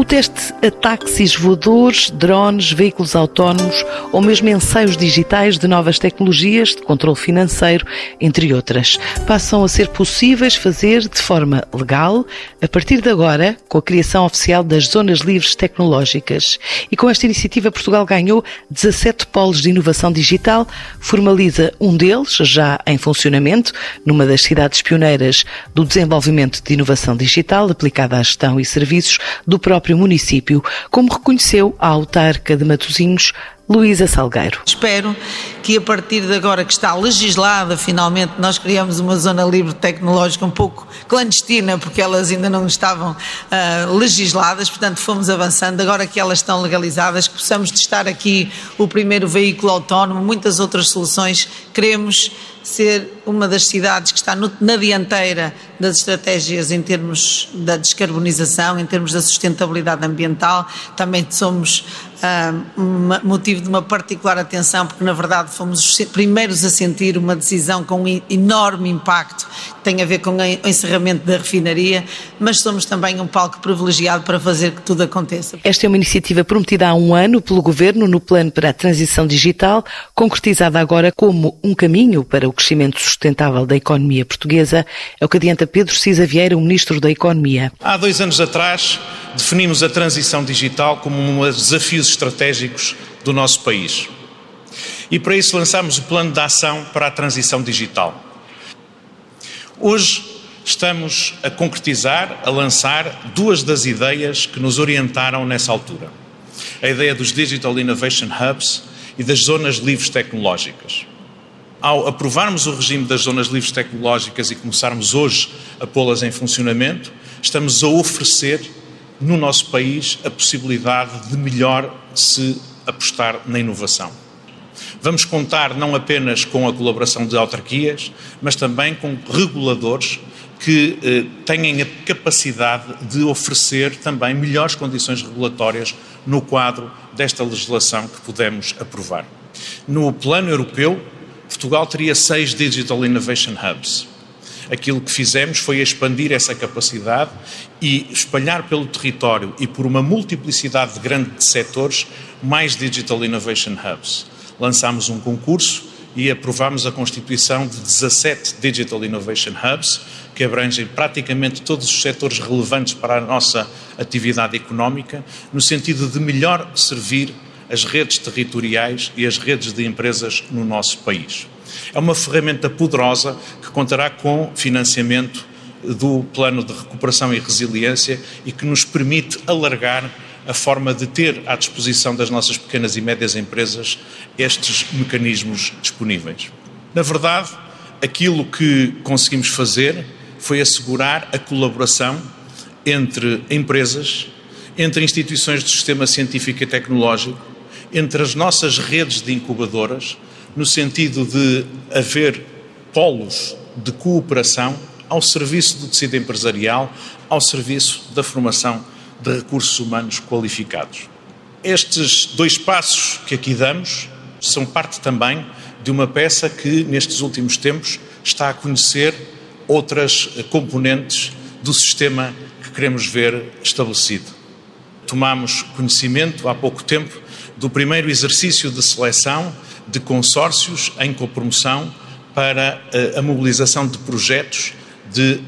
O teste a táxis voadores, drones, veículos autónomos ou mesmo ensaios digitais de novas tecnologias de controle financeiro, entre outras, passam a ser possíveis fazer de forma legal a partir de agora, com a criação oficial das Zonas Livres Tecnológicas. E com esta iniciativa, Portugal ganhou 17 polos de inovação digital, formaliza um deles, já em funcionamento, numa das cidades pioneiras do desenvolvimento de inovação digital aplicada à gestão e serviços do próprio próprio município, como reconheceu a autarca de Matosinhos, Luísa Salgueiro. Espero que a partir de agora que está legislada, finalmente nós criamos uma zona livre tecnológica um pouco clandestina, porque elas ainda não estavam uh, legisladas, portanto fomos avançando, agora que elas estão legalizadas, que possamos testar aqui o primeiro veículo autónomo, muitas outras soluções, queremos ser uma das cidades que está no, na dianteira das estratégias em termos da descarbonização, em termos da sustentabilidade ambiental. Também somos uh, motivo de uma particular atenção, porque na verdade fomos os primeiros a sentir uma decisão com um enorme impacto, que tem a ver com o encerramento da refinaria, mas somos também um palco privilegiado para fazer que tudo aconteça. Esta é uma iniciativa prometida há um ano pelo Governo no Plano para a Transição Digital, concretizada agora como um caminho para o crescimento sustentável da economia portuguesa, é o que adianta Pedro Cisa Vieira, o Ministro da Economia. Há dois anos atrás, definimos a transição digital como um dos desafios estratégicos do nosso país. E para isso lançámos o Plano de Ação para a Transição Digital. Hoje estamos a concretizar, a lançar duas das ideias que nos orientaram nessa altura. A ideia dos Digital Innovation Hubs e das zonas livres tecnológicas. Ao aprovarmos o regime das zonas livres tecnológicas e começarmos hoje a pô-las em funcionamento, estamos a oferecer no nosso país a possibilidade de melhor se apostar na inovação. Vamos contar não apenas com a colaboração de autarquias, mas também com reguladores que eh, tenham a capacidade de oferecer também melhores condições regulatórias no quadro desta legislação que pudemos aprovar. No plano europeu, Portugal teria seis Digital Innovation Hubs aquilo que fizemos foi expandir essa capacidade e espalhar pelo território e por uma multiplicidade de grandes setores mais Digital Innovation Hubs. Lançámos um concurso e aprovámos a constituição de 17 Digital Innovation Hubs, que abrangem praticamente todos os setores relevantes para a nossa atividade económica, no sentido de melhor servir as redes territoriais e as redes de empresas no nosso país. É uma ferramenta poderosa que contará com financiamento do Plano de Recuperação e Resiliência e que nos permite alargar a forma de ter à disposição das nossas pequenas e médias empresas estes mecanismos disponíveis. Na verdade, aquilo que conseguimos fazer foi assegurar a colaboração entre empresas, entre instituições do sistema científico e tecnológico, entre as nossas redes de incubadoras no sentido de haver polos de cooperação ao serviço do tecido empresarial, ao serviço da formação de recursos humanos qualificados. Estes dois passos que aqui damos são parte também de uma peça que, nestes últimos tempos, está a conhecer outras componentes do sistema que queremos ver estabelecido. Tomamos conhecimento há pouco tempo do primeiro exercício de seleção de consórcios em copromoção para eh, a mobilização de projetos de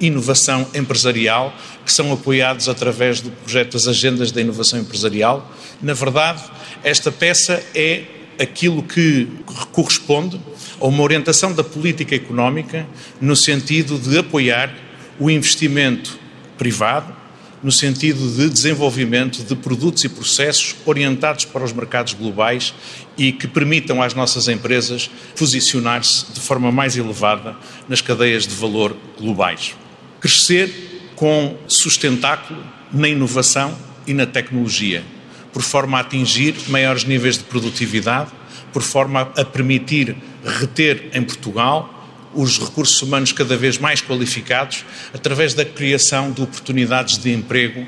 inovação empresarial que são apoiados através do projeto das Agendas da Inovação Empresarial. Na verdade, esta peça é aquilo que corresponde a uma orientação da política económica no sentido de apoiar o investimento privado no sentido de desenvolvimento de produtos e processos orientados para os mercados globais e que permitam às nossas empresas posicionar-se de forma mais elevada nas cadeias de valor globais. Crescer com sustentáculo na inovação e na tecnologia, por forma a atingir maiores níveis de produtividade, por forma a permitir reter em Portugal os recursos humanos cada vez mais qualificados através da criação de oportunidades de emprego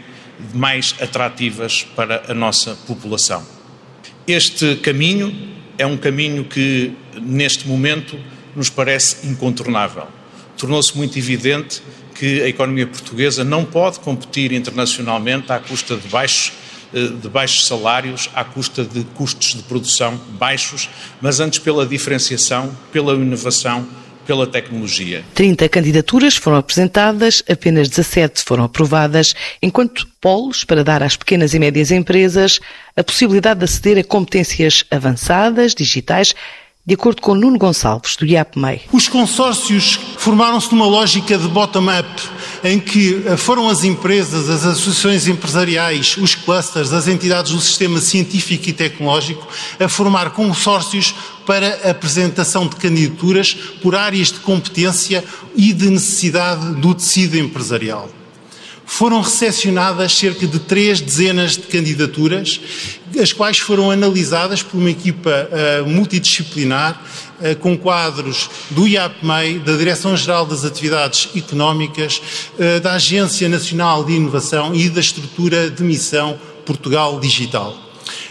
mais atrativas para a nossa população. Este caminho é um caminho que, neste momento, nos parece incontornável, tornou-se muito evidente que a economia portuguesa não pode competir internacionalmente à custa de baixos eh, de baixos salários à custa de custos de produção baixos, mas antes pela diferenciação, pela inovação, pela tecnologia. 30 candidaturas foram apresentadas, apenas 17 foram aprovadas, enquanto polos para dar às pequenas e médias empresas a possibilidade de aceder a competências avançadas, digitais, de acordo com Nuno Gonçalves, do IAPMEI. Os consórcios formaram-se numa lógica de bottom-up, em que eh, foram as empresas, as associações empresariais, os clusters, as entidades do sistema científico e tecnológico a formar consórcios para a apresentação de candidaturas por áreas de competência e de necessidade do tecido empresarial foram recepcionadas cerca de três dezenas de candidaturas, as quais foram analisadas por uma equipa uh, multidisciplinar, uh, com quadros do IAPMEI, da Direção-Geral das Atividades Económicas, uh, da Agência Nacional de Inovação e da estrutura de missão Portugal Digital.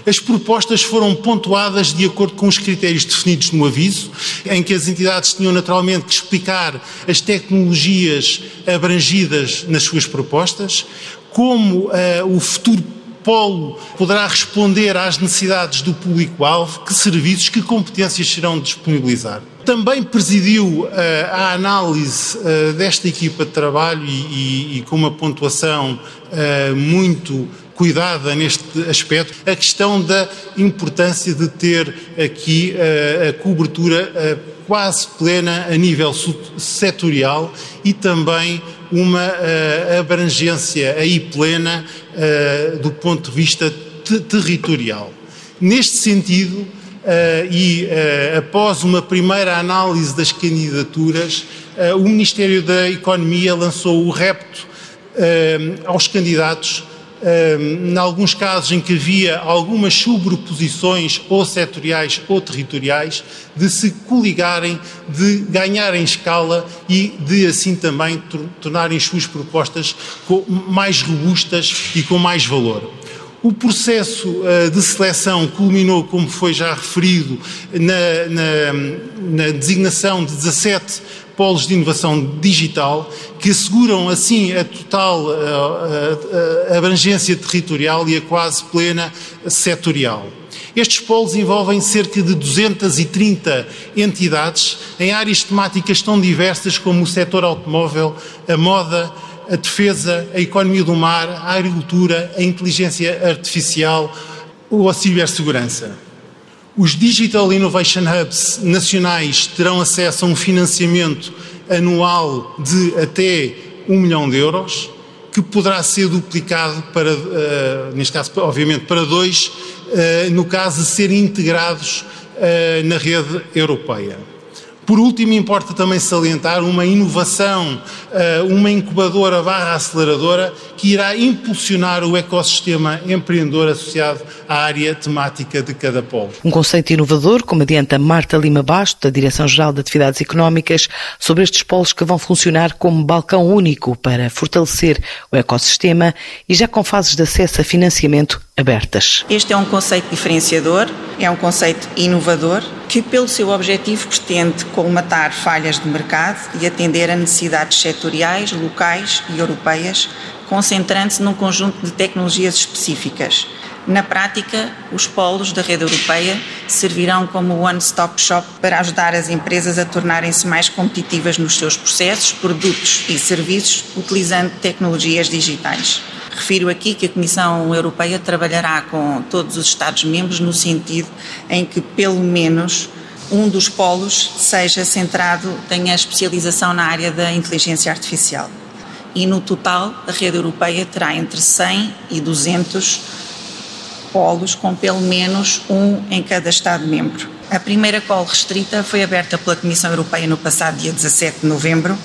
As propostas foram pontuadas de acordo com os critérios definidos no aviso, em que as entidades tinham naturalmente que explicar as tecnologias abrangidas nas suas propostas, como uh, o futuro polo poderá responder às necessidades do público-alvo, que serviços, que competências serão disponibilizar. Também presidiu uh, a análise uh, desta equipa de trabalho e, e, e com uma pontuação uh, muito cuidada neste aspecto, a questão da importância de ter aqui uh, a cobertura uh, quase plena a nível setorial e também uma uh, abrangência aí plena do ponto de vista territorial. Neste sentido, e após uma primeira análise das candidaturas, o Ministério da Economia lançou o repto aos candidatos em alguns casos em que havia algumas sobreposições ou setoriais ou territoriais, de se coligarem, de ganharem escala e de assim também tornarem as suas propostas mais robustas e com mais valor. O processo eh, de seleção culminou, como foi já referido, na, na, na designação de 17 polos de inovação digital que asseguram assim a total a, a abrangência territorial e a quase plena setorial. Estes polos envolvem cerca de 230 entidades em áreas temáticas tão diversas como o setor automóvel, a moda, a defesa, a economia do mar, a agricultura, a inteligência artificial ou a cibersegurança. Os Digital Innovation Hubs nacionais terão acesso a um financiamento anual de até um milhão de euros, que poderá ser duplicado para, uh, neste caso, obviamente, para dois, uh, no caso de serem integrados uh, na rede europeia. Por último, importa também salientar uma inovação, eh, uma incubadora barra aceleradora que irá impulsionar o ecossistema empreendedor associado à área temática de cada polo. Um conceito inovador, como adianta Marta Lima Basto, da Direção-Geral de Atividades Económicas, sobre estes polos que vão funcionar como balcão único para fortalecer o ecossistema e já com fases de acesso a financiamento abertas. Este é um conceito diferenciador, é um conceito inovador que, pelo seu objetivo, pretende colmatar falhas de mercado e atender a necessidades setoriais, locais e europeias, concentrando-se num conjunto de tecnologias específicas. Na prática, os polos da rede europeia servirão como one-stop shop para ajudar as empresas a tornarem-se mais competitivas nos seus processos, produtos e serviços utilizando tecnologias digitais. Refiro aqui que a Comissão Europeia trabalhará com todos os Estados-membros no sentido em que, pelo menos, um dos polos seja centrado, tenha especialização na área da inteligência artificial. E no total, a rede europeia terá entre 100 e 200 polos, com pelo menos um em cada Estado-membro. A primeira call restrita foi aberta pela Comissão Europeia no passado dia 17 de novembro,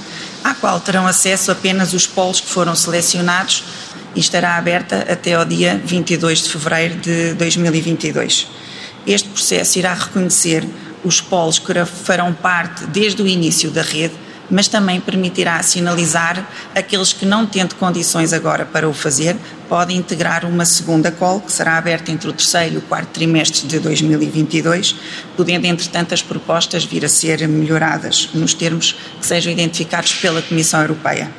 à qual terão acesso apenas os polos que foram selecionados e estará aberta até ao dia 22 de fevereiro de 2022. Este processo irá reconhecer os polos que farão parte desde o início da rede mas também permitirá sinalizar aqueles que não tendo condições agora para o fazer, podem integrar uma segunda call, que será aberta entre o terceiro e o quarto trimestre de 2022, podendo, entretanto, as propostas vir a ser melhoradas nos termos que sejam identificados pela Comissão Europeia.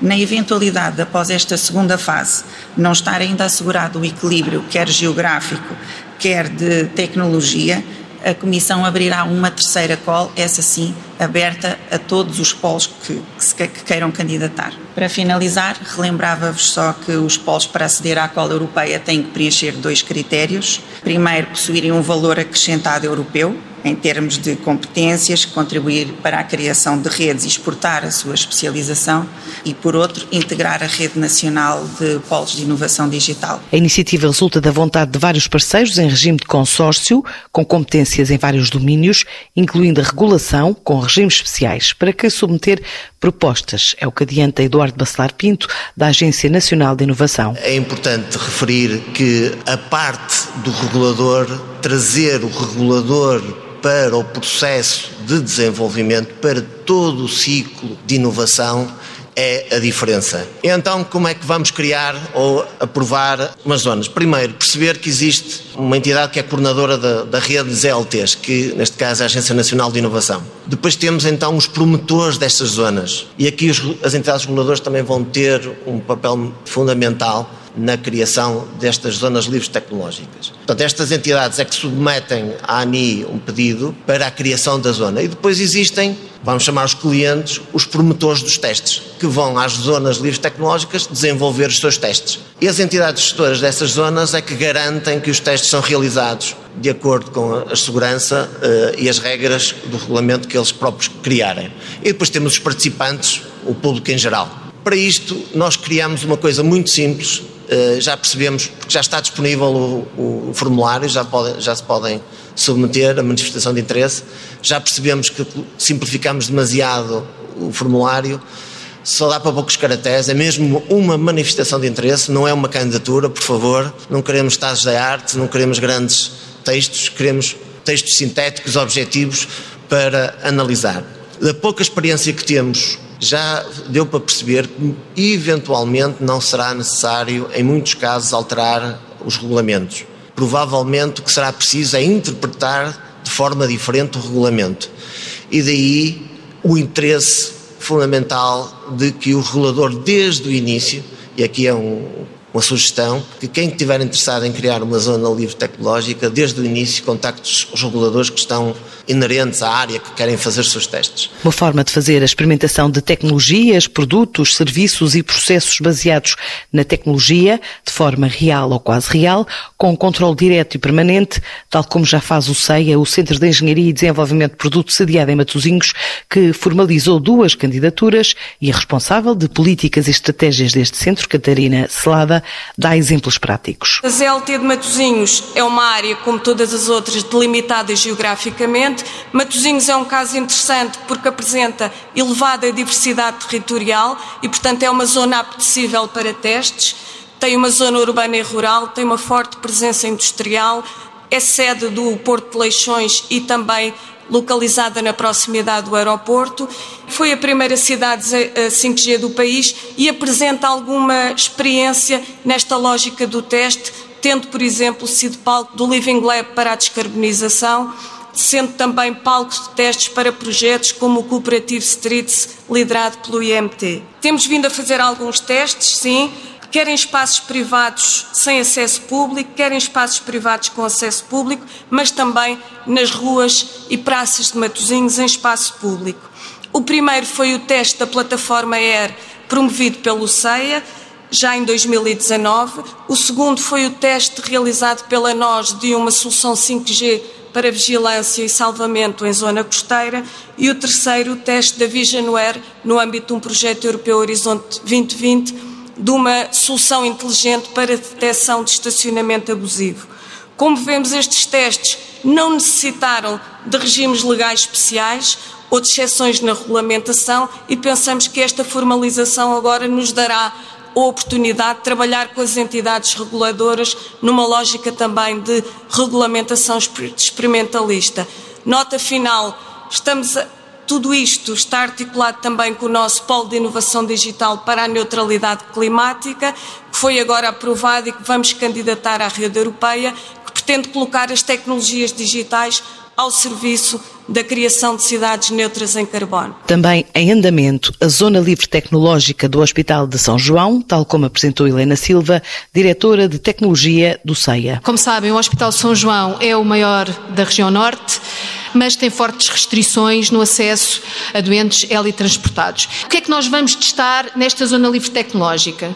Na eventualidade, após esta segunda fase, não estar ainda assegurado o equilíbrio, quer geográfico, quer de tecnologia, a Comissão abrirá uma terceira call, essa sim, aberta a todos os polos que, que, que queiram candidatar. Para finalizar, relembrava-vos só que os polos para aceder à call europeia têm que preencher dois critérios. Primeiro, possuírem um valor acrescentado europeu, em termos de competências, contribuir para a criação de redes e exportar a sua especialização e, por outro, integrar a rede nacional de polos de inovação digital. A iniciativa resulta da vontade de vários parceiros em regime de consórcio, com competências em vários domínios, incluindo a regulação, com regimes especiais, para quem submeter propostas. É o que adianta Eduardo Bacelar Pinto, da Agência Nacional de Inovação. É importante referir que a parte do regulador, trazer o regulador para o processo de desenvolvimento, para todo o ciclo de inovação, é a diferença. Então, como é que vamos criar ou aprovar umas zonas? Primeiro, perceber que existe uma entidade que é coordenadora da, da rede de ZLTs, que neste caso é a Agência Nacional de Inovação. Depois temos então os promotores destas zonas. E aqui os, as entidades reguladoras também vão ter um papel fundamental na criação destas zonas livres tecnológicas. Portanto, estas entidades é que submetem à ANI um pedido para a criação da zona. E depois existem, vamos chamar os clientes, os promotores dos testes, que vão às zonas livres tecnológicas desenvolver os seus testes. E as entidades gestoras dessas zonas é que garantem que os testes são realizados de acordo com a segurança uh, e as regras do regulamento que eles próprios criarem. E depois temos os participantes, o público em geral. Para isto, nós criamos uma coisa muito simples, eh, já percebemos, porque já está disponível o, o formulário, já, pode, já se podem submeter a manifestação de interesse, já percebemos que simplificamos demasiado o formulário, só dá para poucos caracteres, é mesmo uma manifestação de interesse, não é uma candidatura, por favor, não queremos estados da arte, não queremos grandes textos, queremos textos sintéticos, objetivos para analisar. Da pouca experiência que temos já deu para perceber que eventualmente não será necessário, em muitos casos, alterar os regulamentos. Provavelmente o que será preciso é interpretar de forma diferente o regulamento. E daí o interesse fundamental de que o regulador, desde o início, e aqui é um, uma sugestão que quem estiver interessado em criar uma zona livre tecnológica, desde o início contacte os reguladores que estão inerentes à área que querem fazer seus testes. Uma forma de fazer a experimentação de tecnologias, produtos, serviços e processos baseados na tecnologia, de forma real ou quase real, com controle direto e permanente, tal como já faz o CEIA, o Centro de Engenharia e Desenvolvimento de Produtos sediado em Matosinhos, que formalizou duas candidaturas e é responsável de políticas e estratégias deste centro, Catarina Selada, dá exemplos práticos. A ZLT de Matosinhos é uma área, como todas as outras, delimitada geograficamente. Matosinhos é um caso interessante porque apresenta elevada diversidade territorial e, portanto, é uma zona apetecível para testes. Tem uma zona urbana e rural, tem uma forte presença industrial, é sede do Porto de Leixões e também localizada na proximidade do aeroporto. Foi a primeira cidade 5G do país e apresenta alguma experiência nesta lógica do teste, tendo, por exemplo, sido palco do Living Lab para a descarbonização, sendo também palco de testes para projetos como o Cooperativo Streets, liderado pelo IMT. Temos vindo a fazer alguns testes, sim, querem espaços privados sem acesso público, querem espaços privados com acesso público, mas também nas ruas e praças de Matosinhos em espaço público. O primeiro foi o teste da plataforma Air, promovido pelo CEIA, já em 2019. O segundo foi o teste realizado pela NOS de uma solução 5G para vigilância e salvamento em zona costeira. E o terceiro, o teste da Visionware, no âmbito de um projeto europeu Horizonte 2020, de uma solução inteligente para detecção de estacionamento abusivo. Como vemos, estes testes não necessitaram de regimes legais especiais ou de exceções na regulamentação e pensamos que esta formalização agora nos dará a oportunidade de trabalhar com as entidades reguladoras numa lógica também de regulamentação experimentalista. Nota final, estamos a tudo isto está articulado também com o nosso Polo de Inovação Digital para a Neutralidade Climática, que foi agora aprovado e que vamos candidatar à rede europeia, que pretende colocar as tecnologias digitais ao serviço da criação de cidades neutras em carbono. Também em andamento a Zona Livre Tecnológica do Hospital de São João, tal como apresentou Helena Silva, diretora de Tecnologia do CEIA. Como sabem, o Hospital de São João é o maior da região norte mas tem fortes restrições no acesso a doentes helitransportados. O que é que nós vamos testar nesta zona livre tecnológica?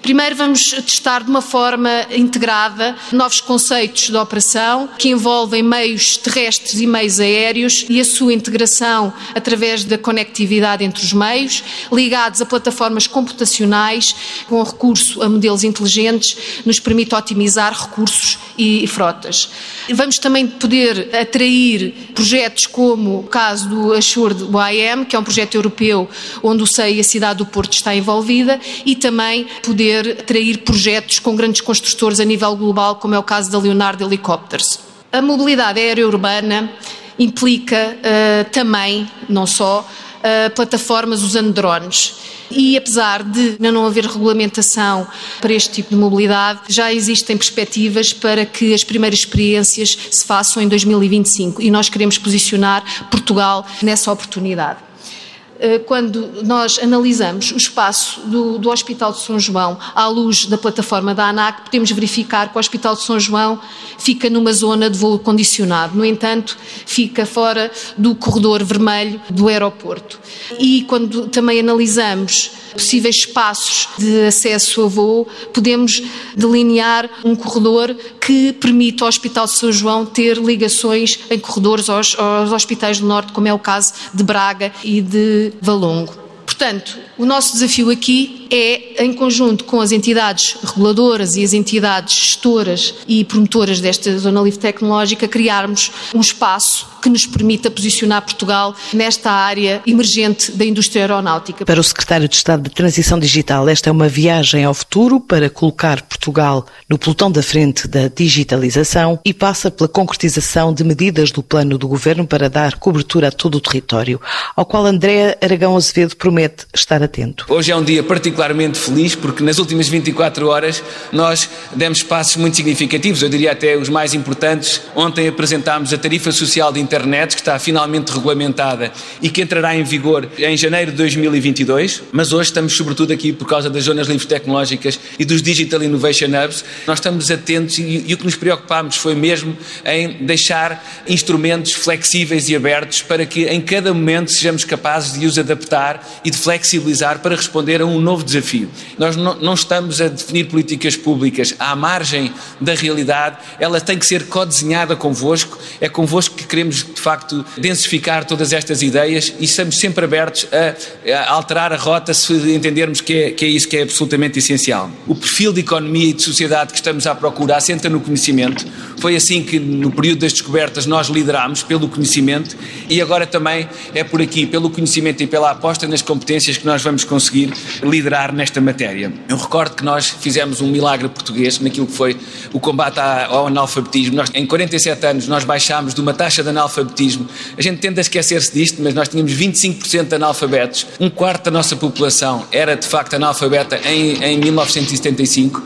Primeiro vamos testar de uma forma integrada novos conceitos de operação que envolvem meios terrestres e meios aéreos e a sua integração através da conectividade entre os meios, ligados a plataformas computacionais com recurso a modelos inteligentes, nos permite otimizar recursos e frotas. Vamos também poder atrair projetos como o caso do Assured YM, que é um projeto europeu onde o SEI e a cidade do Porto está envolvida, e também poder atrair projetos com grandes construtores a nível global, como é o caso da Leonardo Helicopters. A mobilidade aérea urbana implica uh, também, não só, uh, plataformas usando drones. E apesar de não haver regulamentação para este tipo de mobilidade, já existem perspectivas para que as primeiras experiências se façam em 2025 e nós queremos posicionar Portugal nessa oportunidade. Eh, quando nós analisamos o espaço do, do, Hospital de São João à luz da plataforma da ANAC, podemos verificar que o Hospital de São João fica numa zona de voo condicionado. No entanto, fica fora do corredor vermelho do aeroporto. E quando também analisamos possíveis espaços de acesso a voo, podemos delinear um corredor que permite ao Hospital de São João ter ligações em corredores aos, aos hospitais do Norte, como é o caso de Braga e de Valongo. Portanto, o nosso desafio aqui é, em conjunto com as entidades reguladoras e as entidades gestoras e promotoras desta zona livre tecnológica, criarmos um espaço que nos permita posicionar Portugal nesta área emergente da indústria aeronáutica. Para o Secretário de Estado de Transição Digital, esta é uma viagem ao futuro para colocar Portugal no pelotão da frente da digitalização e passa pela concretização de medidas do plano do Governo para dar cobertura a todo o território, ao qual André Aragão Azevedo promete estar atento. Hoje é um dia particularmente feliz porque nas últimas 24 horas nós demos passos muito significativos, eu diria até os mais importantes. Ontem apresentámos a tarifa social de internet, que está finalmente regulamentada e que entrará em vigor em janeiro de 2022, mas hoje estamos sobretudo aqui por causa das zonas livres tecnológicas e dos Digital Innovation Hubs. Nós estamos atentos e, e o que nos preocupámos foi mesmo em deixar instrumentos flexíveis e abertos para que em cada momento sejamos capazes de os adaptar e de flexibilizar para responder a um novo desafio. Nós não, não estamos a definir políticas públicas à margem da realidade, ela tem que ser co-desenhada convosco, é convosco que queremos de facto densificar todas estas ideias e estamos sempre abertos a, a alterar a rota se entendermos que é, que é isso que é absolutamente essencial. O perfil de economia e de sociedade que estamos à procura assenta no conhecimento. Foi assim que no período das descobertas nós liderámos pelo conhecimento e agora também é por aqui, pelo conhecimento e pela aposta nas competências que nós vamos conseguir liderar nesta matéria. Eu recordo que nós fizemos um milagre português naquilo que foi o combate ao analfabetismo. Nós, em 47 anos nós baixámos de uma taxa de analfabetismo. A gente tende a esquecer-se disto, mas nós tínhamos 25% de analfabetos. Um quarto da nossa população era de facto analfabeta em, em 1975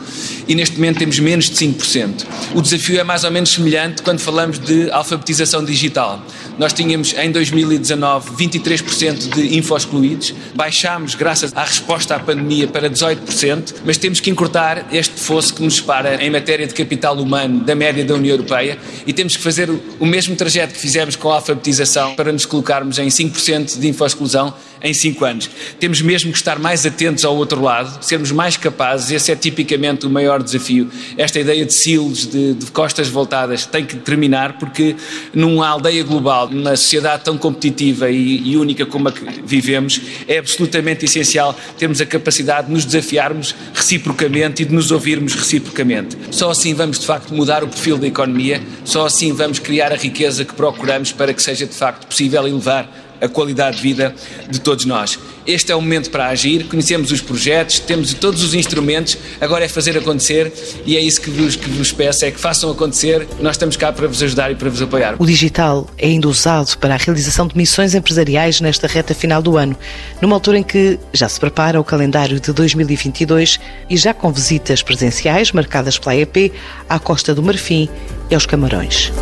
e neste momento temos menos de 5%. O desafio é mais ou menos semelhante quando falamos de alfabetização digital. Nós tínhamos em 2019 23% de info-excluídos, baixámos graças à resposta à pandemia para 18%, mas temos que encurtar este fosso que nos separa em matéria de capital humano da média da União Europeia e temos que fazer o mesmo trajeto que fizemos com a alfabetização para nos colocarmos em 5% de info-exclusão em 5 anos. Temos mesmo que estar mais atentos ao outro lado, sermos mais capazes, esse é tipicamente o maior desafio. Esta ideia de silos, de, de costas voltadas, tem que terminar porque numa aldeia global, numa sociedade tão competitiva e, e única como a que vivemos, é absolutamente essencial termos a capacidade de nos desafiarmos reciprocamente e de nos ouvirmos reciprocamente. Só assim vamos de facto mudar o perfil da economia, só assim vamos criar a riqueza que procuramos para que seja de facto possível elevar a qualidade de vida de todos nós. Este é o momento para agir, conhecemos os projetos, temos todos os instrumentos, agora é fazer acontecer e é isso que vos, que vos peço, é que façam acontecer, nós estamos cá para vos ajudar e para vos apoiar. O digital é ainda usado para a realização de missões empresariais nesta reta final do ano, numa altura em que já se prepara o calendário de 2022 e já com visitas presenciais marcadas pela EP à Costa do Marfim e aos Camarões.